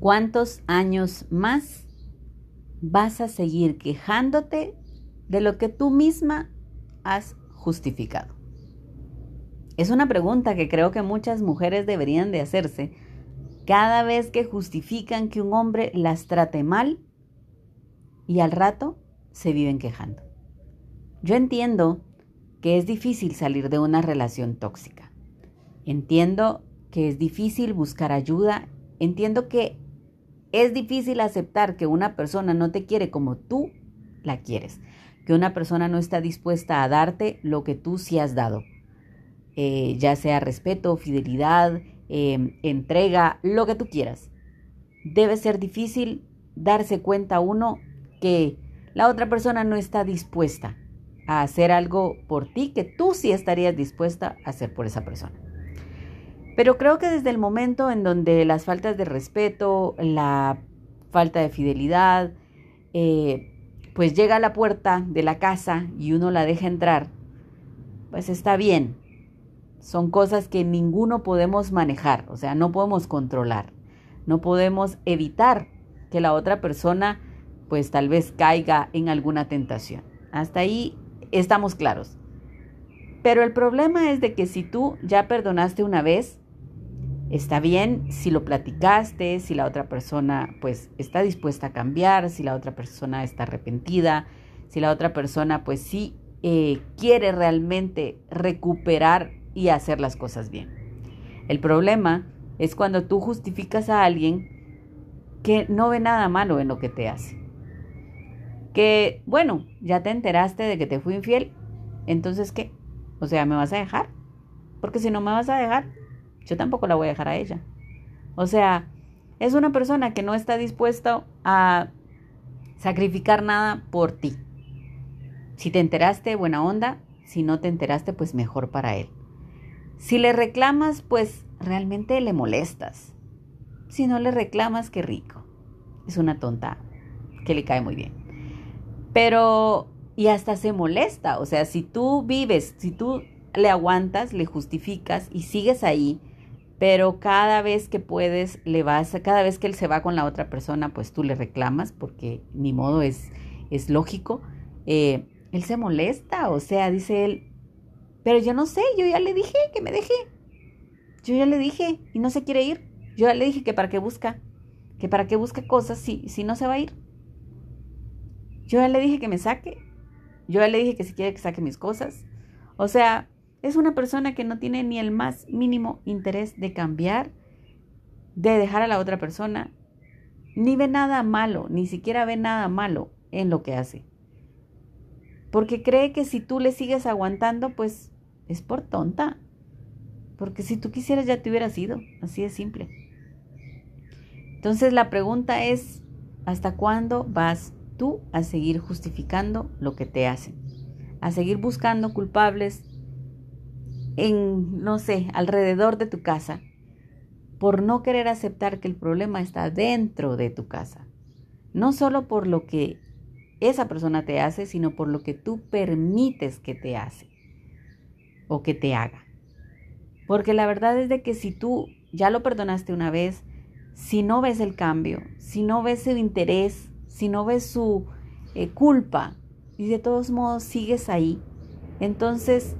¿Cuántos años más vas a seguir quejándote de lo que tú misma has justificado? Es una pregunta que creo que muchas mujeres deberían de hacerse cada vez que justifican que un hombre las trate mal y al rato se viven quejando. Yo entiendo que es difícil salir de una relación tóxica. Entiendo que es difícil buscar ayuda. Entiendo que es difícil aceptar que una persona no te quiere como tú la quieres, que una persona no está dispuesta a darte lo que tú sí has dado, eh, ya sea respeto, fidelidad, em, entrega, lo que tú quieras. Debe ser difícil darse cuenta uno que la otra persona no está dispuesta a hacer algo por ti que tú sí estarías dispuesta a hacer por esa persona. Pero creo que desde el momento en donde las faltas de respeto, la falta de fidelidad, eh, pues llega a la puerta de la casa y uno la deja entrar, pues está bien. Son cosas que ninguno podemos manejar, o sea, no podemos controlar. No podemos evitar que la otra persona pues tal vez caiga en alguna tentación. Hasta ahí estamos claros. Pero el problema es de que si tú ya perdonaste una vez, está bien si lo platicaste, si la otra persona pues está dispuesta a cambiar, si la otra persona está arrepentida, si la otra persona pues sí eh, quiere realmente recuperar y hacer las cosas bien. El problema es cuando tú justificas a alguien que no ve nada malo en lo que te hace. Que, bueno, ya te enteraste de que te fui infiel, entonces ¿qué? O sea, ¿me vas a dejar? Porque si no me vas a dejar, yo tampoco la voy a dejar a ella. O sea, es una persona que no está dispuesta a sacrificar nada por ti. Si te enteraste, buena onda. Si no te enteraste, pues mejor para él. Si le reclamas, pues realmente le molestas. Si no le reclamas, qué rico. Es una tonta que le cae muy bien. Pero, y hasta se molesta. O sea, si tú vives, si tú le aguantas, le justificas y sigues ahí, pero cada vez que puedes, le vas, cada vez que él se va con la otra persona, pues tú le reclamas, porque ni modo es, es lógico. Eh, él se molesta, o sea, dice él, pero yo no sé, yo ya le dije que me deje. Yo ya le dije y no se quiere ir. Yo ya le dije que para qué busca, que para qué busca cosas si, si no se va a ir. Yo ya le dije que me saque. Yo ya le dije que si quiere que saque mis cosas. O sea, es una persona que no tiene ni el más mínimo interés de cambiar, de dejar a la otra persona, ni ve nada malo, ni siquiera ve nada malo en lo que hace. Porque cree que si tú le sigues aguantando, pues es por tonta. Porque si tú quisieras ya te hubieras ido, así de simple. Entonces la pregunta es, ¿hasta cuándo vas tú a seguir justificando lo que te hacen? A seguir buscando culpables en, no sé, alrededor de tu casa, por no querer aceptar que el problema está dentro de tu casa. No solo por lo que esa persona te hace, sino por lo que tú permites que te hace o que te haga. Porque la verdad es de que si tú ya lo perdonaste una vez, si no ves el cambio, si no ves su interés, si no ves su eh, culpa y de todos modos sigues ahí, entonces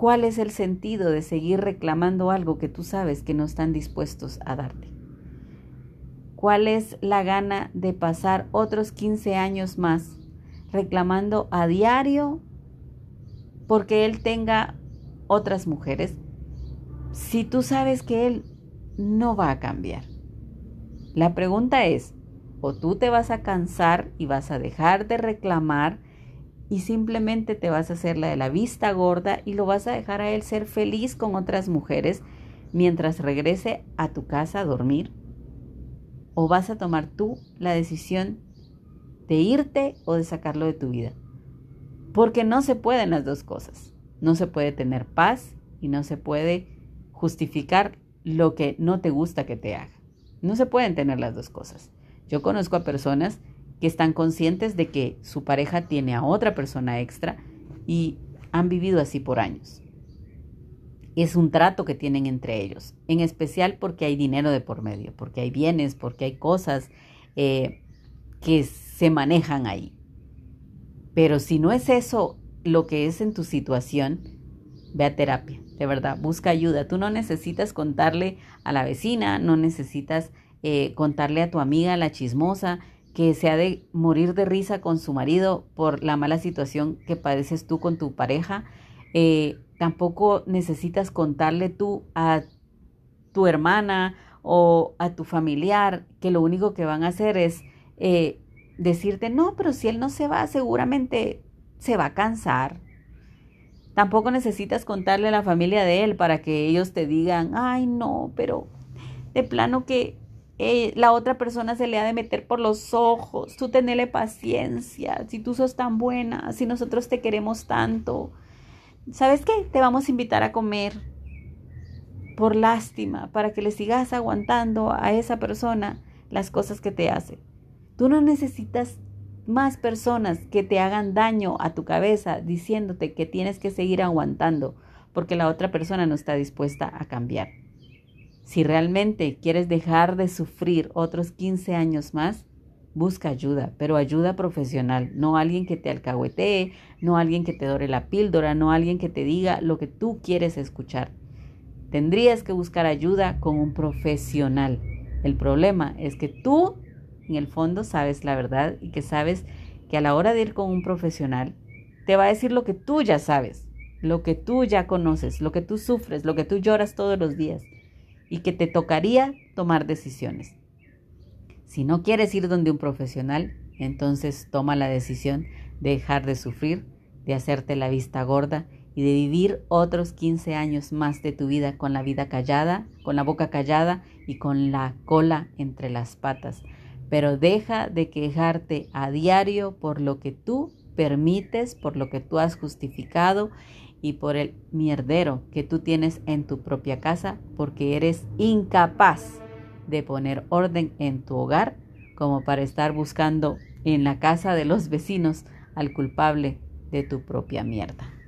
¿Cuál es el sentido de seguir reclamando algo que tú sabes que no están dispuestos a darte? ¿Cuál es la gana de pasar otros 15 años más reclamando a diario porque él tenga otras mujeres si tú sabes que él no va a cambiar? La pregunta es, o tú te vas a cansar y vas a dejar de reclamar y simplemente te vas a hacer la de la vista gorda y lo vas a dejar a él ser feliz con otras mujeres mientras regrese a tu casa a dormir? ¿O vas a tomar tú la decisión de irte o de sacarlo de tu vida? Porque no se pueden las dos cosas. No se puede tener paz y no se puede justificar lo que no te gusta que te haga. No se pueden tener las dos cosas. Yo conozco a personas que están conscientes de que su pareja tiene a otra persona extra y han vivido así por años. es un trato que tienen entre ellos, en especial porque hay dinero de por medio, porque hay bienes, porque hay cosas eh, que se manejan ahí. Pero si no es eso lo que es en tu situación, ve a terapia, de verdad, busca ayuda. Tú no necesitas contarle a la vecina, no necesitas eh, contarle a tu amiga, la chismosa, que se ha de morir de risa con su marido por la mala situación que padeces tú con tu pareja. Eh, tampoco necesitas contarle tú a tu hermana o a tu familiar que lo único que van a hacer es eh, decirte, no, pero si él no se va, seguramente se va a cansar. Tampoco necesitas contarle a la familia de él para que ellos te digan, ay, no, pero de plano que eh, la otra persona se le ha de meter por los ojos. Tú tenele paciencia, si tú sos tan buena, si nosotros te queremos tanto. ¿Sabes qué? Te vamos a invitar a comer por lástima, para que le sigas aguantando a esa persona las cosas que te hace. Tú no necesitas más personas que te hagan daño a tu cabeza diciéndote que tienes que seguir aguantando porque la otra persona no está dispuesta a cambiar. Si realmente quieres dejar de sufrir otros 15 años más, busca ayuda, pero ayuda profesional, no alguien que te alcahuetee, no alguien que te dore la píldora, no alguien que te diga lo que tú quieres escuchar. Tendrías que buscar ayuda con un profesional. El problema es que tú, en el fondo, sabes la verdad y que sabes que a la hora de ir con un profesional, te va a decir lo que tú ya sabes, lo que tú ya conoces, lo que tú sufres, lo que tú lloras todos los días y que te tocaría tomar decisiones. Si no quieres ir donde un profesional, entonces toma la decisión de dejar de sufrir, de hacerte la vista gorda y de vivir otros 15 años más de tu vida con la vida callada, con la boca callada y con la cola entre las patas. Pero deja de quejarte a diario por lo que tú permites, por lo que tú has justificado y por el mierdero que tú tienes en tu propia casa porque eres incapaz de poner orden en tu hogar como para estar buscando en la casa de los vecinos al culpable de tu propia mierda.